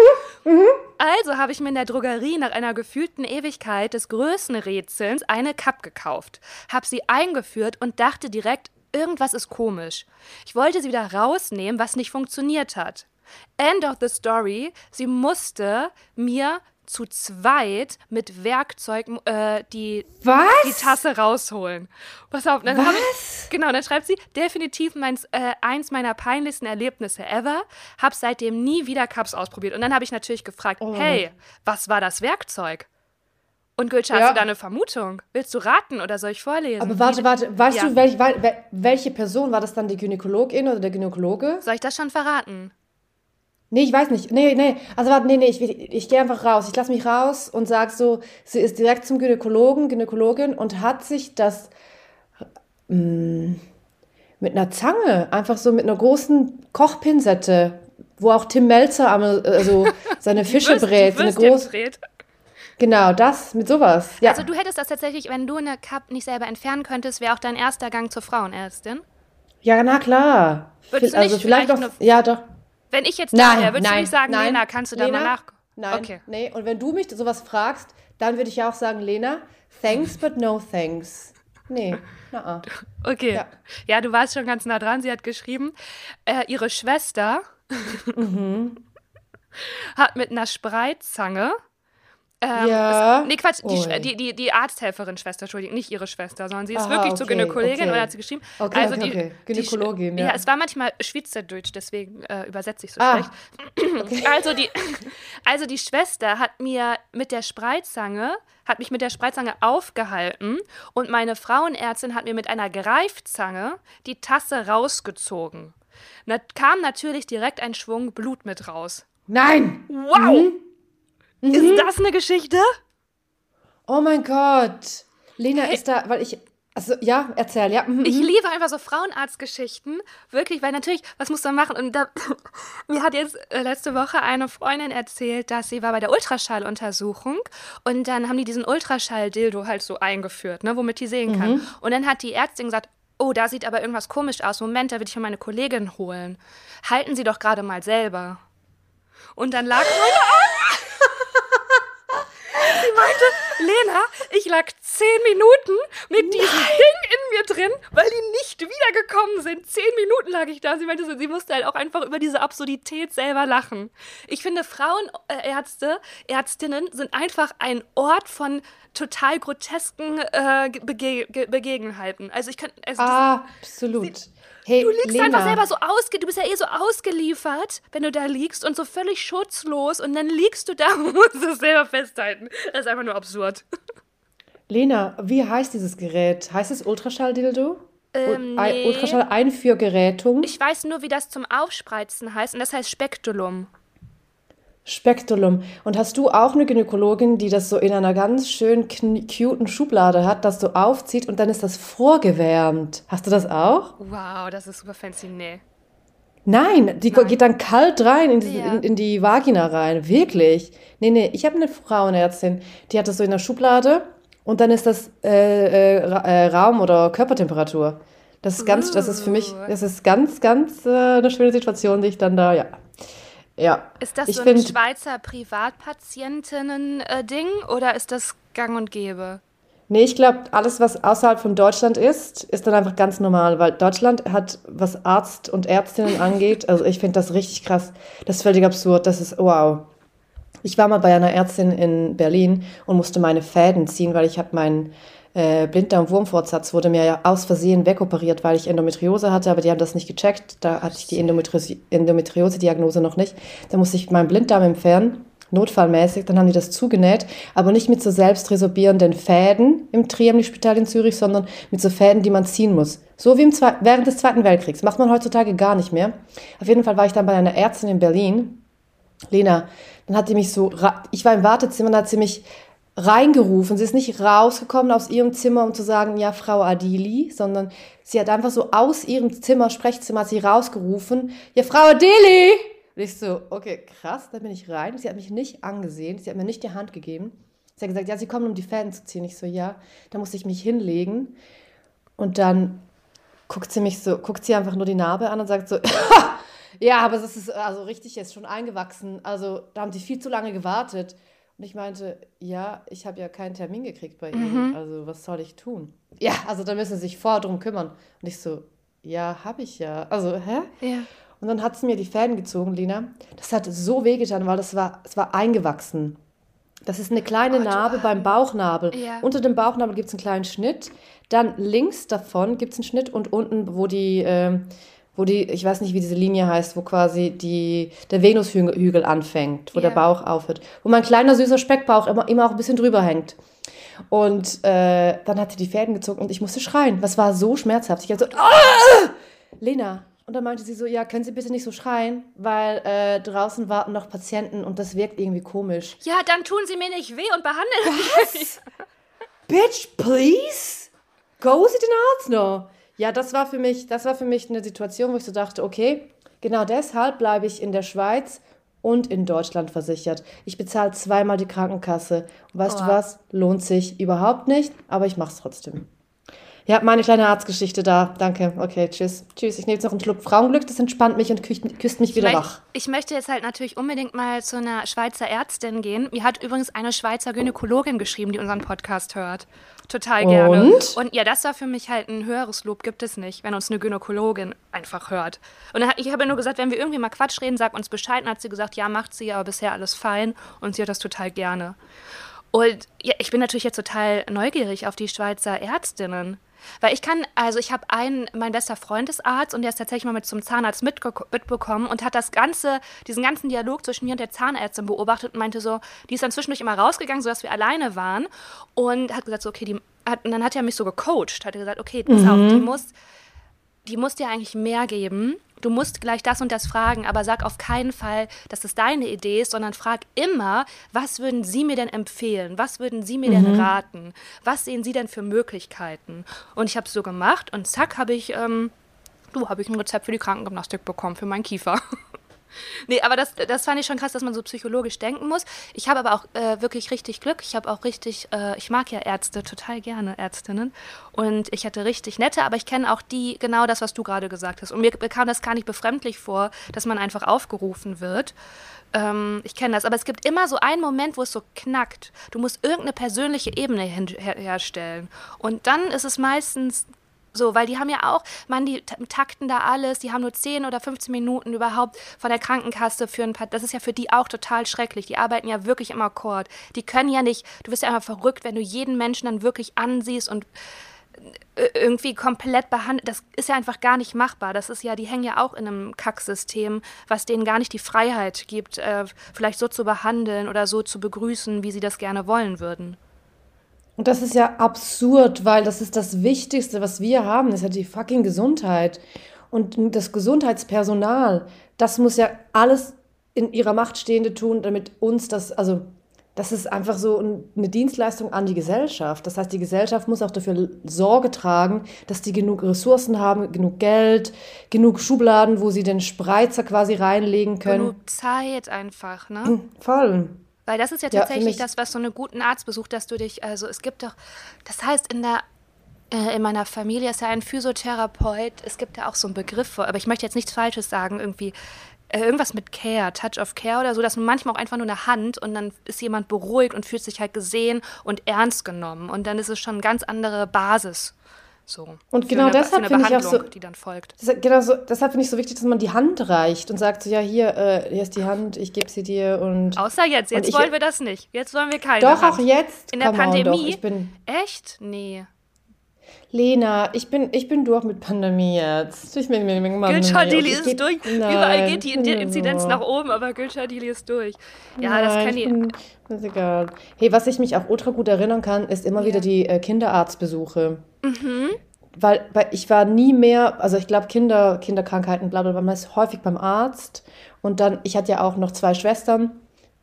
Also habe ich mir in der Drogerie nach einer gefühlten Ewigkeit des Größenrätselns eine Cup gekauft, habe sie eingeführt und dachte direkt, irgendwas ist komisch. Ich wollte sie wieder rausnehmen, was nicht funktioniert hat. End of the story, sie musste mir zu zweit mit Werkzeug äh, die, Was? die Tasse rausholen. Pass auf, dann habe ich, genau, dann schreibt sie, definitiv meins, äh, eins meiner peinlichsten Erlebnisse ever, hab seitdem nie wieder Cups ausprobiert. Und dann habe ich natürlich gefragt, hey, was war das Werkzeug? Und Gülscha, hast du da eine Vermutung? Willst du raten oder soll ich vorlesen? Aber warte, warte, weißt ja. du, welch, welche Person war das dann, die Gynäkologin oder der Gynäkologe? Soll ich das schon verraten? Nee, ich weiß nicht. Nee, nee. Also warte, nee, nee, ich, ich, gehe einfach raus. Ich lasse mich raus und sag so, sie ist direkt zum Gynäkologen, Gynäkologin und hat sich das mh, mm, mit einer Zange, einfach so mit einer großen Kochpinsette, wo auch Tim Melzer also seine Fische brät. Eine groß, brät. Genau, das mit sowas. Ja. Also du hättest das tatsächlich, wenn du eine Cup nicht selber entfernen könntest, wäre auch dein erster Gang zur Frauenärztin? Ja, na klar. Würdest also vielleicht, vielleicht noch, ja doch. Wenn ich jetzt da wäre, würdest nein, du nicht sagen, nein, Lena, kannst du da Lena, mal nach? Nein, okay. nee. Und wenn du mich sowas fragst, dann würde ich ja auch sagen, Lena, thanks but no thanks. Nee, na Okay. Ja. ja. du warst schon ganz nah dran. Sie hat geschrieben, äh, ihre Schwester mhm. hat mit einer Spreizzange ähm, ja. Es, nee, Quatsch, die, die, die, die, Arzthelferin Schwester, Entschuldigung, nicht ihre Schwester, sondern sie ist Aha, wirklich okay, zur Gynäkologin okay. und hat sie geschrieben. Okay, also okay, die, okay. Gynäkologin, die, ja. ja. es war manchmal Schweizerdeutsch, deswegen äh, übersetze ich so ah. schlecht. Also die, also die Schwester hat mir mit der Spreizange, hat mich mit der Spreizange aufgehalten und meine Frauenärztin hat mir mit einer Greifzange die Tasse rausgezogen. Da kam natürlich direkt ein Schwung Blut mit raus. Nein! Wow! Mhm. Mhm. Ist das eine Geschichte? Oh mein Gott. Lena ist da, weil ich. Also, ja, erzähl, ja. Mhm. Ich mhm. liebe einfach so Frauenarztgeschichten. Wirklich, weil natürlich, was muss man machen? Und da, mir hat jetzt äh, letzte Woche eine Freundin erzählt, dass sie war bei der Ultraschalluntersuchung und dann haben die diesen Ultraschall-Dildo halt so eingeführt, ne, womit die sehen kann. Mhm. Und dann hat die Ärztin gesagt, oh, da sieht aber irgendwas komisch aus. Moment, da will ich mir meine Kollegin holen. Halten Sie doch gerade mal selber. Und dann lag meine Sie meinte, Lena, ich lag zehn Minuten mit diesem Nein. Ding in mir drin, weil die nicht wiedergekommen sind. Zehn Minuten lag ich da. Sie meinte, sie musste halt auch einfach über diese Absurdität selber lachen. Ich finde, Frauenärzte, Ärztinnen sind einfach ein Ort von total grotesken äh, Bege Begebenheiten. Also ich kann. Also Absolut. Sie, Hey, du liegst Lena. einfach selber so ausge, du bist ja eh so ausgeliefert, wenn du da liegst und so völlig schutzlos und dann liegst du da und musst es selber festhalten. Das ist einfach nur absurd. Lena, wie heißt dieses Gerät? Heißt es Ultraschalldildo? Ähm, nee. Ultraschall-Einführgerätung? Ich weiß nur, wie das zum Aufspreizen heißt und das heißt Spektulum. Spektulum. Und hast du auch eine Gynäkologin, die das so in einer ganz schön cuten Schublade hat, dass du aufzieht und dann ist das vorgewärmt? Hast du das auch? Wow, das ist super fancy. Nee. Nein, die Nein. geht dann kalt rein in die, ja. in, in die Vagina rein. Wirklich. Nee, nee, ich habe eine Frauenärztin, die hat das so in der Schublade und dann ist das äh, äh, äh Raum- oder Körpertemperatur. Das ist ganz, uh. das ist für mich, das ist ganz, ganz äh, eine schöne Situation, die ich dann da, ja, ja. Ist das ich so ein find, Schweizer Privatpatientinnen-Ding oder ist das gang und gäbe? Nee, ich glaube, alles, was außerhalb von Deutschland ist, ist dann einfach ganz normal, weil Deutschland hat, was Arzt und Ärztinnen angeht, also ich finde das richtig krass. Das ist völlig absurd. Das ist wow. Ich war mal bei einer Ärztin in Berlin und musste meine Fäden ziehen, weil ich habe meinen äh, Blinddarm-Wurmfortsatz wurde mir ja aus Versehen wegoperiert, weil ich Endometriose hatte, aber die haben das nicht gecheckt. Da hatte ich die Endometriose-Diagnose noch nicht. Da musste ich meinen Blinddarm entfernen, notfallmäßig. Dann haben die das zugenäht, aber nicht mit so selbst resorbierenden Fäden im Triemli-Spital in Zürich, sondern mit so Fäden, die man ziehen muss. So wie im während des Zweiten Weltkriegs. Macht man heutzutage gar nicht mehr. Auf jeden Fall war ich dann bei einer Ärztin in Berlin. Lena, dann hat die mich so, ich war im Wartezimmer, dann hat sie mich reingerufen. Sie ist nicht rausgekommen aus ihrem Zimmer, um zu sagen, ja, Frau Adili, sondern sie hat einfach so aus ihrem Zimmer, Sprechzimmer, hat sie rausgerufen, ja, Frau Adili! Und ich so, okay, krass, da bin ich rein. Sie hat mich nicht angesehen, sie hat mir nicht die Hand gegeben. Sie hat gesagt, ja, Sie kommen, um die Fäden zu ziehen. Ich so, ja. Da musste ich mich hinlegen. Und dann guckt sie mich so, guckt sie einfach nur die Narbe an und sagt so, ja, aber das ist also richtig jetzt schon eingewachsen. Also da haben sie viel zu lange gewartet. Und ich meinte, ja, ich habe ja keinen Termin gekriegt bei Ihnen. Mhm. Also was soll ich tun? Ja, also da müssen Sie sich vorher drum kümmern. Und ich so, ja, habe ich ja. Also, hä? Ja. Und dann hat sie mir die Fäden gezogen, Lina. Das hat so wehgetan, weil das war, es war eingewachsen. Das ist eine kleine oh, Narbe beim Bauchnabel. Ja. Unter dem Bauchnabel gibt es einen kleinen Schnitt. Dann links davon gibt es einen Schnitt und unten, wo die, äh, wo die, ich weiß nicht, wie diese Linie heißt, wo quasi die, der Venushügel anfängt, wo yeah. der Bauch aufhört, wo mein kleiner süßer Speckbauch immer, immer auch ein bisschen drüber hängt. Und äh, dann hat sie die Fäden gezogen und ich musste schreien. Das war so schmerzhaft. Ich hatte so, ah! Lena. Und dann meinte sie so, ja, können Sie bitte nicht so schreien, weil äh, draußen warten noch Patienten und das wirkt irgendwie komisch. Ja, dann tun Sie mir nicht weh und behandeln Was? Bitch, please? Go Sie den Arzt noch. Ja, das war für mich, das war für mich eine Situation, wo ich so dachte, okay, genau deshalb bleibe ich in der Schweiz und in Deutschland versichert. Ich bezahle zweimal die Krankenkasse. Und weißt Oha. du was? Lohnt sich überhaupt nicht, aber ich mache es trotzdem. Ja, meine kleine Arztgeschichte da. Danke. Okay, tschüss. Tschüss. Ich nehme jetzt noch einen Schluck Frauenglück. Das entspannt mich und küsst, mich wieder Vielleicht- wach. Ich möchte jetzt halt natürlich unbedingt mal zu einer Schweizer Ärztin gehen. Mir hat übrigens eine Schweizer Gynäkologin geschrieben, die unseren Podcast hört. Total gerne. Und? Und ja, das war für mich halt ein höheres Lob, gibt es nicht, wenn uns eine Gynäkologin einfach hört. Und ich habe nur gesagt, wenn wir irgendwie mal Quatsch reden, sag uns Bescheid. Und hat sie gesagt, ja, macht sie, aber bisher alles fein. Und sie hat das total gerne. Und ja, ich bin natürlich jetzt total neugierig auf die Schweizer Ärztinnen. Weil ich kann, also ich habe einen, mein bester Freund ist Arzt und der ist tatsächlich mal mit zum Zahnarzt mitbekommen und hat das ganze, diesen ganzen Dialog zwischen mir und der Zahnärztin beobachtet und meinte so, die ist dann zwischendurch immer rausgegangen, sodass wir alleine waren und hat gesagt so, okay, die, hat, und dann hat er mich so gecoacht, hat er gesagt, okay, pass auf, die muss, die muss dir eigentlich mehr geben. Du musst gleich das und das fragen, aber sag auf keinen Fall, dass es deine Idee ist, sondern frag immer, was würden Sie mir denn empfehlen? Was würden Sie mir denn raten? Was sehen Sie denn für Möglichkeiten? Und ich habe es so gemacht und zack, habe ich, ähm, du, habe ich ein Rezept für die Krankengymnastik bekommen, für meinen Kiefer. Nee, aber das, das fand ich schon krass, dass man so psychologisch denken muss. Ich habe aber auch äh, wirklich richtig Glück. Ich habe auch richtig, äh, ich mag ja Ärzte total gerne, Ärztinnen. Und ich hatte richtig nette, aber ich kenne auch die, genau das, was du gerade gesagt hast. Und mir kam das gar nicht befremdlich vor, dass man einfach aufgerufen wird. Ähm, ich kenne das. Aber es gibt immer so einen Moment, wo es so knackt. Du musst irgendeine persönliche Ebene her herstellen. Und dann ist es meistens so, weil die haben ja auch, man, die ta- takten da alles, die haben nur 10 oder 15 Minuten überhaupt von der Krankenkasse für ein paar, das ist ja für die auch total schrecklich. Die arbeiten ja wirklich im Akkord. Die können ja nicht, du wirst ja einfach verrückt, wenn du jeden Menschen dann wirklich ansiehst und äh, irgendwie komplett behandelt. Das ist ja einfach gar nicht machbar. Das ist ja, die hängen ja auch in einem Kacksystem, was denen gar nicht die Freiheit gibt, äh, vielleicht so zu behandeln oder so zu begrüßen, wie sie das gerne wollen würden. Und das ist ja absurd, weil das ist das Wichtigste, was wir haben, das ist ja die fucking Gesundheit. Und das Gesundheitspersonal, das muss ja alles in ihrer Macht Stehende tun, damit uns das, also das ist einfach so ein- eine Dienstleistung an die Gesellschaft. Das heißt, die Gesellschaft muss auch dafür Sorge tragen, dass die genug Ressourcen haben, genug Geld, genug Schubladen, wo sie den Spreizer quasi reinlegen können. Genug Zeit einfach, ne? Voll. Weil das ist ja Ja, tatsächlich mich- das, was so einen guten Arzt besucht, dass du dich, also es gibt doch, das heißt in der, äh, in meiner Familie ist ja ein Physiotherapeut, es gibt ja auch so einen Begriff, aber ich möchte jetzt nichts Falsches sagen, irgendwie, äh, irgendwas mit Care, Touch of Care oder so, dass man manchmal auch einfach nur eine Hand und dann ist jemand beruhigt und fühlt sich halt gesehen und ernst genommen und dann ist es schon eine ganz andere Basis. So. Und genau eine, deshalb finde ich auch so- die dann folgt. Das, genau so, deshalb finde ich so wichtig, dass man die Hand reicht und sagt so, ja, hier, äh, hier ist die Hand, ich gebe sie dir und... Außer jetzt, jetzt ich- wollen wir das nicht. Jetzt wollen wir keine Doch, Hand. auch jetzt. In der on, Pandemie? Ich bin, Echt? Nee. Lena, ich bin, ich bin durch mit Pandemie jetzt. Ich bin, bin, bin Gülschadili ist geb- durch. Nein, Überall geht die Inzidenz so. nach oben, aber Gülschadili ist durch. Ja, das Nein, kann ich bin, das ist egal. Hey, was ich mich auch ultra gut erinnern kann, ist immer Ja. wieder die äh, Kinderarztbesuche. Mhm. Weil, weil ich war nie mehr, also ich glaube Kinder, Kinderkrankheiten, bla bla bla, man ist häufig beim Arzt. Und dann, ich hatte ja auch noch zwei Schwestern.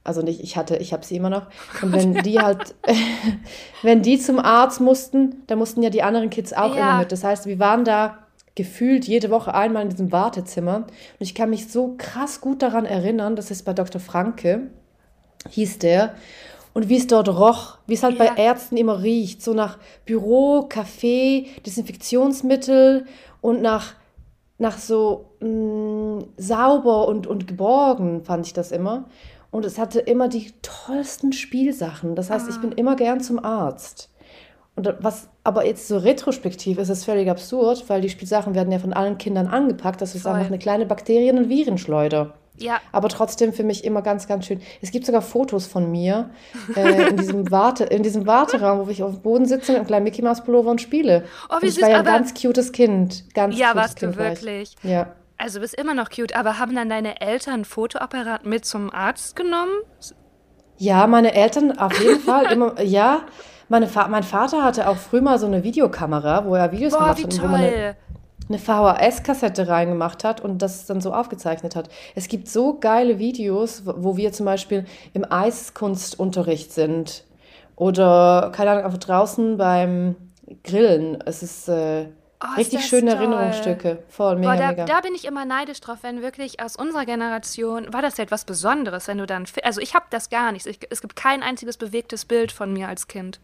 Also nicht, ich hatte, ich habe sie immer noch. Und wenn die halt, wenn die zum Arzt mussten, dann mussten ja die anderen Kids auch Ja. immer mit. Das heißt, wir waren da gefühlt jede Woche einmal in diesem Wartezimmer. Und ich kann mich so krass gut daran erinnern, das ist bei Dr. Franke, hieß der. Und wie es dort roch, wie es halt Ja. bei Ärzten immer riecht, so nach Büro, Kaffee, Desinfektionsmittel und nach, nach so mh, sauber und, und geborgen fand ich das immer. Und es hatte immer die tollsten Spielsachen. Das heißt, ich bin immer gern zum Arzt. Und was aber jetzt so retrospektiv ist, ist völlig absurd, weil die Spielsachen werden ja von allen Kindern angepackt. Das ist Voll. einfach eine kleine Bakterien- und Virenschleuder. Ja, Aber trotzdem für mich immer ganz, ganz schön. Es gibt sogar Fotos von mir äh, in, diesem Warte, in diesem Warteraum, wo ich auf dem Boden sitze mit einem kleinen Mickey Mouse Pullover und spiele. Oh, wie und ich süß, war ja ein ganz cutes Kind. Ganz ja, cutes warst du kind war ich. wirklich. Ja. Also bist immer noch cute, aber haben dann deine Eltern ein Fotoapparat mit zum Arzt genommen? Ja, meine Eltern auf jeden Fall immer, ja. Meine Fa mein Vater hatte auch früher mal so eine Videokamera, wo er Videos Boah, gemacht hat, und wo man eine, toll. eine VHS-Kassette reingemacht hat und das dann so aufgezeichnet hat. Es gibt so geile Videos, wo wo wir zum Beispiel im Eiskunstunterricht sind oder, keine Ahnung, einfach draußen beim Grillen. Es ist äh, Oh, richtig schöne toll. Erinnerungsstücke. Voll, mega, Boah, da, mega. da bin ich immer neidisch drauf, wenn wirklich aus unserer Generation war das ja etwas Besonderes, wenn du dann, also ich habe das gar nicht. Ich, es gibt kein einziges bewegtes Bild von mir als Kind.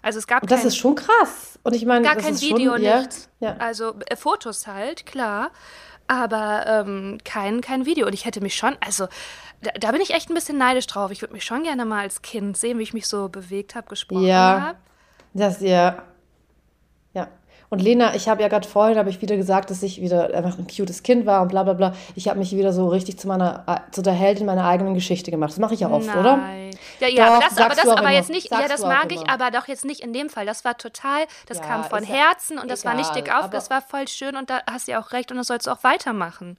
Also es gab Und das kein, ist schon krass. Und ich meine, gar das kein ist Video, schon, ja, nichts. ja. Also äh, Fotos halt, klar, aber ähm, kein, kein Video. Und ich hätte mich schon, also da, da bin ich echt ein bisschen neidisch drauf. Ich würde mich schon gerne mal als Kind sehen, wie ich mich so bewegt habe, gesprochen Ja. habe. Das, ja. Und Lena, ich habe ja gerade vorhin, habe ich wieder gesagt, dass ich wieder einfach ein cutes Kind war und bla bla bla. Ich habe mich wieder so richtig zu meiner, äh, zu der Heldin meiner eigenen Geschichte gemacht. Das mache ich ja oft, oder? Nein. Ja, ja, Doch, aber das, aber, das aber immer. jetzt nicht, ja, das mag ich, immer. aber doch jetzt nicht in dem Fall. Das war total, das Ja, kam von ist ja Herzen und das war nicht dick auf, das war voll schön und da hast du ja auch recht und das sollst du auch weitermachen.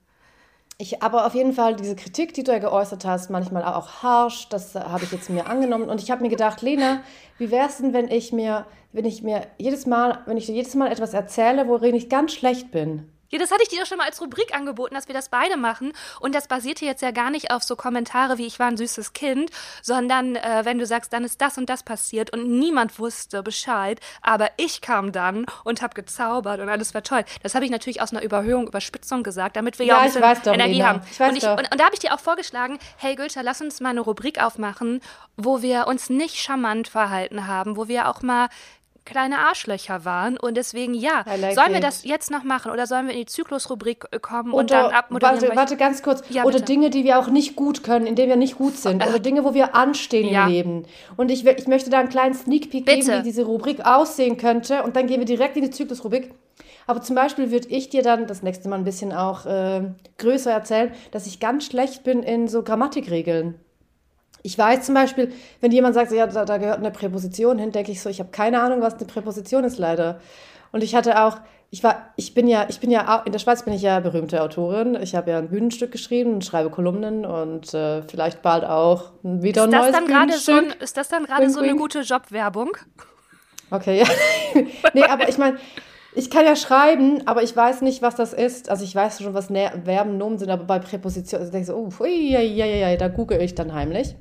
Ich, aber auf jeden Fall diese Kritik, die du ja geäußert hast, manchmal auch harsch, das äh, habe ich jetzt mir angenommen. Und ich habe mir gedacht, Lena, wie wäre es denn, wenn ich mir, wenn ich mir jedes Mal, wenn ich dir jedes Mal etwas erzähle, worin ich ganz schlecht bin? Ja, das hatte ich dir doch schon mal als Rubrik angeboten, dass wir das beide machen. Und das basierte jetzt ja gar nicht auf so Kommentare wie ich war ein süßes Kind, sondern äh, wenn du sagst, dann ist das und das passiert und niemand wusste Bescheid, aber ich kam dann und habe gezaubert und alles war toll. Das habe ich natürlich aus einer Überhöhung, Überspitzung gesagt, damit wir ja, Ja, auch ein bisschen weiß doch, Energie Lena. haben. Ich weiß und, ich, doch. und, und da habe ich dir auch vorgeschlagen, hey Gülter, lass uns mal eine Rubrik aufmachen, wo wir uns nicht charmant verhalten haben, wo wir auch mal kleine Arschlöcher waren und deswegen ja, like sollen wir it. das jetzt noch machen oder sollen wir in die Zyklusrubrik äh, kommen und Oder, dann abmoderieren? warte, warte ganz kurz. Ja, oder bitte. Dinge, die wir auch nicht gut können, in denen wir nicht gut sind. Oder Dinge, wo wir anstehen Ja. im Leben. Und ich, ich möchte da einen kleinen Sneak Peek Bitte. geben, wie diese Rubrik aussehen könnte. Und dann gehen wir direkt in die Zyklusrubrik. Aber zum Beispiel würde ich dir dann das nächste Mal ein bisschen auch äh, größer erzählen, dass ich ganz schlecht bin in so Grammatikregeln. Ich weiß zum Beispiel, wenn jemand sagt, ja, da, da gehört eine Präposition hin, denke ich so, ich habe keine Ahnung, was eine Präposition ist leider. Und ich hatte auch, ich war, ich bin ja, ich bin ja, in der Schweiz bin ich ja berühmte Autorin. Ich habe ja ein Bühnenstück geschrieben und schreibe Kolumnen und äh, vielleicht bald auch wieder ein ist neues gerade so, Bühnenstück. ist das dann gerade so eine gute Jobwerbung? Okay, ja. nee, aber ich meine, ich kann ja schreiben, aber ich weiß nicht, was das ist. Also ich weiß schon, was Verben, Nomen sind, aber bei Präpositionen, also denke ich so, oh, ui, ja, ja, da google ich dann heimlich.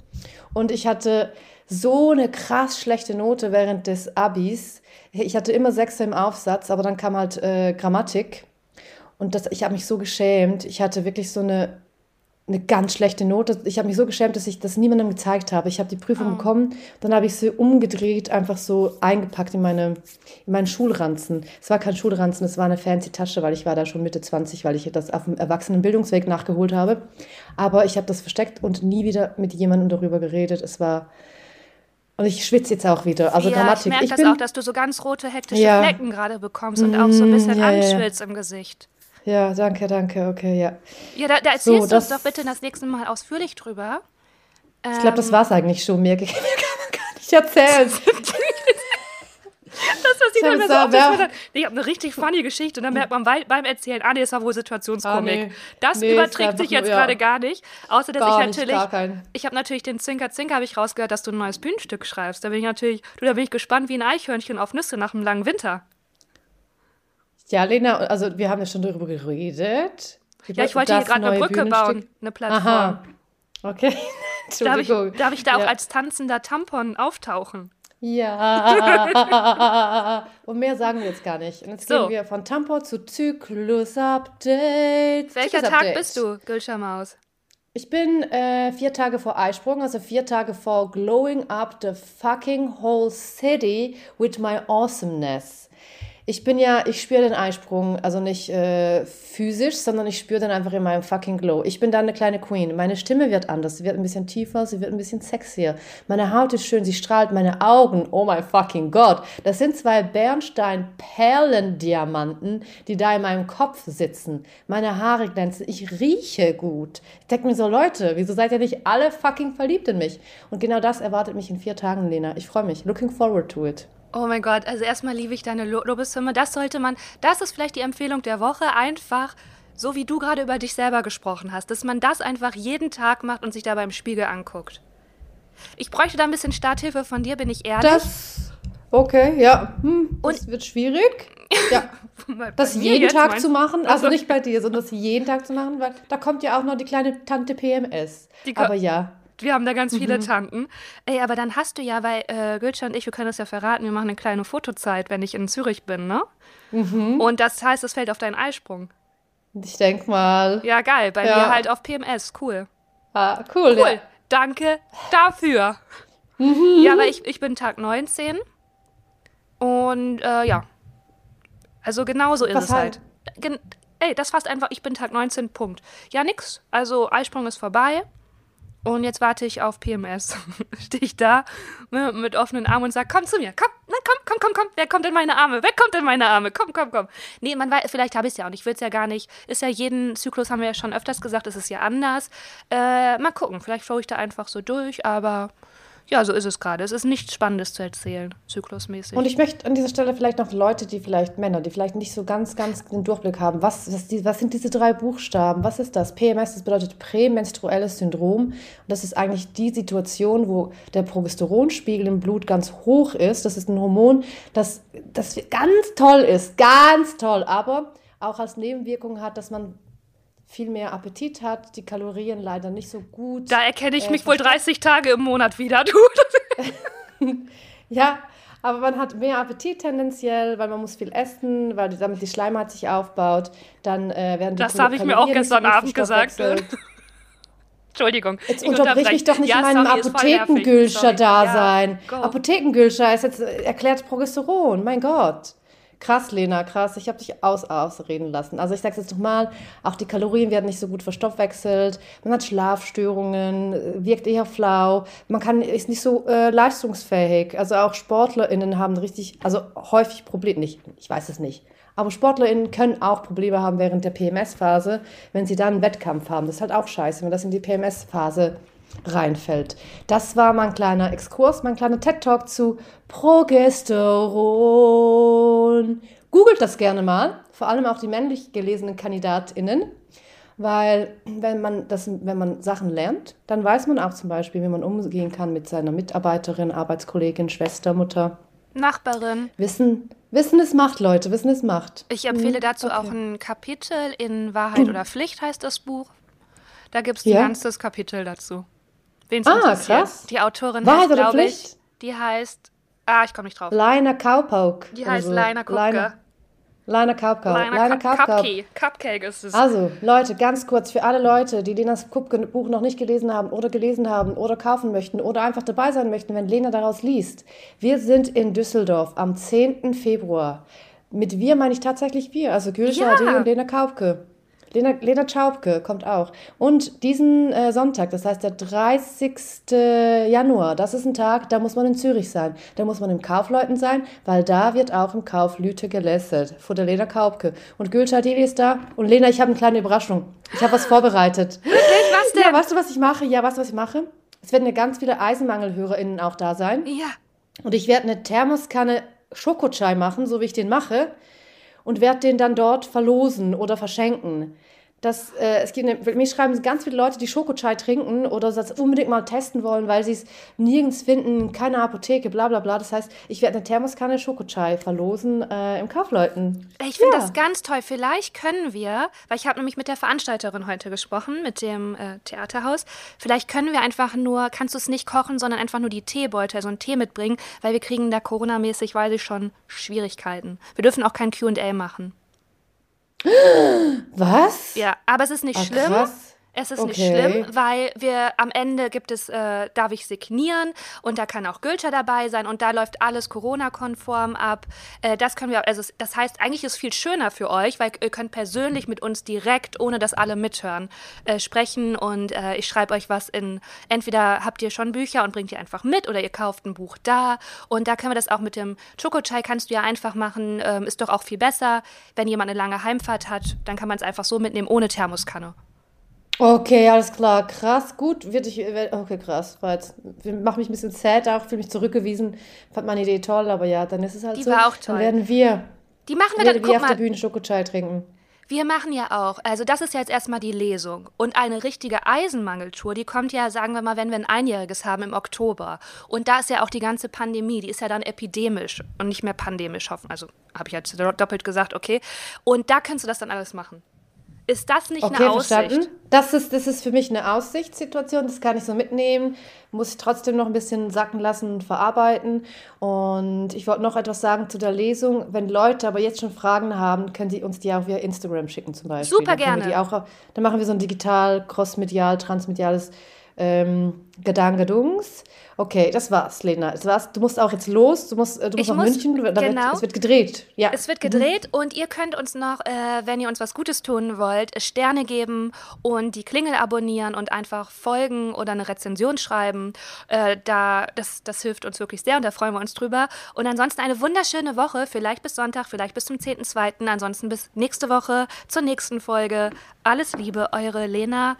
Und ich hatte so eine krass schlechte Note während des Abis. Ich hatte immer Sechser im Aufsatz, aber dann kam halt äh, Grammatik. Und das, ich habe mich so geschämt. Ich hatte wirklich so eine, eine ganz schlechte Note. Ich habe mich so geschämt, dass ich das niemandem gezeigt habe. Ich habe die Prüfung bekommen, dann habe ich sie umgedreht, einfach so eingepackt in, meine, in meinen Schulranzen. Es war kein Schulranzen, es war eine fancy Tasche, weil ich war da schon Mitte 20, weil ich das auf dem Erwachsenenbildungsweg nachgeholt habe. Aber ich habe das versteckt und nie wieder mit jemandem darüber geredet. Es war... Und ich schwitze jetzt auch wieder. Also ja, Grammatik. ich merke das bin, auch, dass du so ganz rote, hektische Ja. Flecken gerade bekommst und auch so ein bisschen ja, ja, ja. Im Gesicht. Ja, danke, danke, okay, ja. Ja, da, da erzählst du uns das- doch bitte das nächste Mal ausführlich drüber. Ich glaube, das war es eigentlich schon. Mir, mir kann man gar nicht erzählen. Das, hab dann so mir dann- nee, Ich habe eine richtig funny Geschichte und dann merkt man bei, beim Erzählen, ah nee, das war wohl Situationskomik. Ah, nee. Das Nee, überträgt sich jetzt nur- ja. gerade gar nicht. Außer, dass Gar ich nicht, natürlich, kein. ich habe natürlich den Zinker Zinker, habe ich rausgehört, dass du ein neues Bühnenstück schreibst. Da bin ich natürlich, du, da bin ich gespannt wie ein Eichhörnchen auf Nüsse nach einem langen Winter. Ja, Lena, also wir haben ja schon darüber geredet. Ja, ich wollte hier gerade eine Brücke bauen, eine Plattform. Aha. Okay. Darf ich, Entschuldigung. darf ich da auch ja. als tanzender Tampon auftauchen? Ja. Und mehr sagen wir jetzt gar nicht. Und jetzt So. gehen wir von Tampon zu Zyklus-Update. Welcher Tag bist du, Gülscher Maus? Ich bin äh, vier Tage vor Eisprung, also vier Tage vor glowing up the fucking whole city with my awesomeness. Ich bin ja, ich spüre den Eisprung, also nicht äh, physisch, sondern ich spüre den einfach in meinem fucking Glow. Ich bin dann eine kleine Queen. Meine Stimme wird anders, sie wird ein bisschen tiefer, sie wird ein bisschen sexier. Meine Haut ist schön, sie strahlt, meine Augen, oh my fucking God. Das sind zwei Bernstein-Perlendiamanten, die da in meinem Kopf sitzen. Meine Haare glänzen, ich rieche gut. Ich denke mir so, Leute, wieso seid ihr nicht alle fucking verliebt in mich? Und genau das erwartet mich in vier Tagen, Lena. Ich freue mich. Looking forward to it. Oh mein Gott, also erstmal liebe ich deine Lo Lobeshymne. Das sollte man, das ist vielleicht die Empfehlung der Woche, einfach, so wie du gerade über dich selber gesprochen hast, dass man das einfach jeden Tag macht und sich dabei im Spiegel anguckt. Ich bräuchte da ein bisschen Starthilfe von dir, bin ich ehrlich. Das Okay, ja. Hm, das wird schwierig. Ja. das jeden Tag zu machen, also, also, nicht bei dir, sondern das jeden Tag zu machen, weil da kommt ja auch noch die kleine Tante PMS. aber ja. Wir haben da ganz viele mhm. Tanten. Ey, aber dann hast du ja, weil äh, Gülscha und ich, wir können das ja verraten, wir machen eine kleine Fotozeit, wenn ich in Zürich bin, ne? Mhm. Und das heißt, es fällt auf deinen Eisprung. Ich denk mal. Ja, geil. Bei ja. mir halt auf PMS. Cool. Ah, cool. Cool. Ja. Danke dafür. Mhm. Ja, aber ich, ich bin Tag 19. Und äh, ja. Also genauso ist Was es halt. Gen ey, das fasst einfach, ich bin Tag 19, Punkt. Ja, nix. Also Eisprung ist vorbei. Und jetzt warte ich auf PMS. Stehe ich da ne, mit offenen Armen und sage, komm zu mir, komm, na, komm, komm, komm, komm, wer kommt in meine Arme, wer kommt in meine Arme, komm, komm, komm. Nee, man weiß, vielleicht habe ich es ja auch nicht, ich will es ja gar nicht. Ist ja jeden Zyklus, haben wir ja schon öfters gesagt, ist es ja anders. Äh, mal gucken, vielleicht schaue ich da einfach so durch, aber ja, so ist es gerade. Es ist nichts Spannendes zu erzählen, zyklusmäßig. Und ich möchte an dieser Stelle vielleicht noch Leute, die vielleicht Männer, die vielleicht nicht so ganz, ganz den Durchblick haben. Was, was, die, was sind diese drei Buchstaben? Was ist das? PMS, das bedeutet prämenstruelles Syndrom. Und das ist eigentlich die Situation, wo der Progesteronspiegel im Blut ganz hoch ist. Das ist ein Hormon, das, das ganz toll ist. Ganz toll. Aber auch als Nebenwirkung hat, dass man viel mehr Appetit hat, die Kalorien leider nicht so gut. Da erkenne ich äh, mich wohl 30 Tage im Monat wieder, du. ja, aber man hat mehr Appetit tendenziell, weil man muss viel essen, weil damit die Schleimhaut sich aufbaut. Dann äh, werden die Das habe ich mir auch gestern Abend gesagt. Entschuldigung. Jetzt unterbrich mich doch nicht ja, in meinem Apothekengülscher-Dasein. Ja, Apothekengülscher ist jetzt erklärt Progesteron, mein Gott. Krass, Lena, krass. Ich habe dich aus ausreden lassen. Also ich sage es jetzt nochmal, auch die Kalorien werden nicht so gut verstoffwechselt. Man hat Schlafstörungen, äh, wirkt eher flau. Man kann, ist nicht so äh, leistungsfähig. Also auch SportlerInnen haben richtig, also häufig Probleme, nicht, ich weiß es nicht. Aber SportlerInnen können auch Probleme haben während der PMS-Phase, wenn sie dann einen Wettkampf haben. Das ist halt auch scheiße, wenn das in die PMS-Phase reinfällt. Das war mein kleiner Exkurs, mein kleiner TED-Talk zu Progesteron. Googelt das gerne mal, vor allem auch die männlich gelesenen KandidatInnen, weil wenn man, das, wenn man Sachen lernt, dann weiß man auch zum Beispiel, wie man umgehen kann mit seiner Mitarbeiterin, Arbeitskollegin, Schwester, Mutter. Nachbarin. Wissen, Wissen ist Macht, Leute. Wissen ist Macht. Ich empfehle mhm. dazu okay. auch ein Kapitel in Wahrheit oder Pflicht heißt das Buch. Da gibt es ein ja? ganzes Kapitel dazu. Wen ah, krass. Die Autorin Wahrheit heißt, glaube ich, die heißt, ah, ich komme nicht drauf. Leina Kaupauk. Die heißt so. Leina Kupke. Leina Kaupkau. Leina Cupcake. Cupcake ist es. Also, Leute, ganz kurz, für alle Leute, die Lenas Kupke-Buch noch nicht gelesen haben oder gelesen haben oder kaufen möchten oder einfach dabei sein möchten, wenn Lena daraus liest. Wir sind in Düsseldorf am 10. Februar. Mit wir meine ich tatsächlich wir, also Gülscha ja. und Lena Kaupke. Lena, Lena Schaubke kommt auch. Und diesen äh, Sonntag, das heißt der 30. Januar, das ist ein Tag, da muss man in Zürich sein. Da muss man im Kaufleuten sein, weil da wird auch im Kauf Lüte gelästert. Vor der Lena Kaubke. Und Gülschah Dili ist da. Und Lena, ich habe eine kleine Überraschung. Ich habe was vorbereitet. Wirklich? Was denn? Ja, weißt du, was ich mache? Ja, weißt du, was ich mache? Es werden ja ganz viele EisenmangelhörerInnen auch da sein. Ja. Und ich werde eine Thermoskanne Schokochai machen, so wie ich den mache und werde den dann dort verlosen oder verschenken. Das, äh, es gibt, mir schreiben ganz viele Leute, die Schokochai trinken oder das unbedingt mal testen wollen, weil sie es nirgends finden, keine Apotheke, bla bla bla. Das heißt, ich werde eine Thermoskanne Schokochai verlosen äh, im Kaufleuten. Ich finde ja. das ganz toll. Vielleicht können wir, weil ich habe nämlich mit der Veranstalterin heute gesprochen, mit dem äh, Theaterhaus, vielleicht können wir einfach nur, kannst du es nicht kochen, sondern einfach nur die Teebeutel, also einen Tee mitbringen, weil wir kriegen da Corona-mäßig, weiß ich schon, Schwierigkeiten. Wir dürfen auch kein Q&A machen. Was? Ja, aber es ist nicht Ach, schlimm. Krass. Es ist okay. nicht schlimm, weil wir am Ende gibt es, äh, darf ich signieren und da kann auch Gülter dabei sein und da läuft alles Corona-konform ab. Äh, das können wir, also das heißt, eigentlich ist es viel schöner für euch, weil ihr könnt persönlich mit uns direkt, ohne dass alle mithören, äh, sprechen und äh, ich schreibe euch was in, entweder habt ihr schon Bücher und bringt ihr einfach mit oder ihr kauft ein Buch da und da können wir das auch mit dem Choco-Chai kannst du ja einfach machen, ähm, ist doch auch viel besser. Wenn jemand eine lange Heimfahrt hat, dann kann man es einfach so mitnehmen, ohne Thermoskanne. Okay, alles klar. Krass, gut. Wird ich, okay, krass. War jetzt, mach mich ein bisschen sad auch, fühle mich zurückgewiesen. Fand meine Idee toll, aber ja, dann ist es halt Die so. war auch toll. Dann werden wir, die machen wir dann, dann wir auf der Bühne Schokochai trinken. Wir machen ja auch, also das ist ja jetzt erstmal die Lesung. Und eine richtige Eisenmangeltour, die kommt ja, sagen wir mal, wenn wir ein Einjähriges haben im Oktober. Und da ist ja auch die ganze Pandemie, die ist ja dann epidemisch und nicht mehr pandemisch hoffen. Also habe ich jetzt doppelt gesagt, okay. Und da kannst du das dann alles machen. Ist das nicht okay, eine Aussicht? Verstanden. Das ist, das ist für mich eine Aussichtssituation, das kann ich so mitnehmen, muss ich trotzdem noch ein bisschen sacken lassen und verarbeiten. Und ich wollte noch etwas sagen zu der Lesung. Wenn Leute aber jetzt schon Fragen haben, können sie uns die auch via Instagram schicken zum Beispiel. Super dann gerne. Die auch, dann machen wir so ein digital, crossmedial, transmediales ähm, Gedankendungs. Okay, das war's, Lena. Das war's. Du musst auch jetzt los. Du musst, äh, du musst Ich nach muss- München. Da genau. wird, es wird gedreht. Ja. Es wird gedreht und ihr könnt uns noch, äh, wenn ihr uns was Gutes tun wollt, Sterne geben und die Klingel abonnieren und einfach folgen oder eine Rezension schreiben. Äh, da, das, das hilft uns wirklich sehr und da freuen wir uns drüber. Und ansonsten eine wunderschöne Woche, vielleicht bis Sonntag, vielleicht bis zum 10.2. Ansonsten bis nächste Woche zur nächsten Folge. Alles Liebe, eure Lena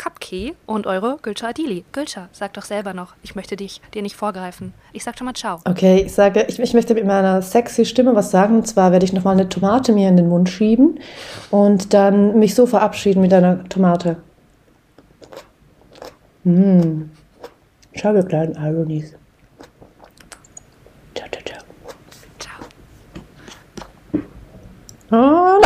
Kapke und eure Gülscha Adili. Gülscha, sag doch selber noch, ich möchte dich dir nicht vorgreifen. Ich sag schon mal Ciao. Okay, ich sage, ich, ich möchte mit meiner sexy Stimme was sagen. Und zwar werde ich nochmal eine Tomate mir in den Mund schieben und dann mich so verabschieden mit einer Tomate. Mmh. Ciao, ihr kleinen Ironies. Ciao, ciao, ciao. Ciao. Oh.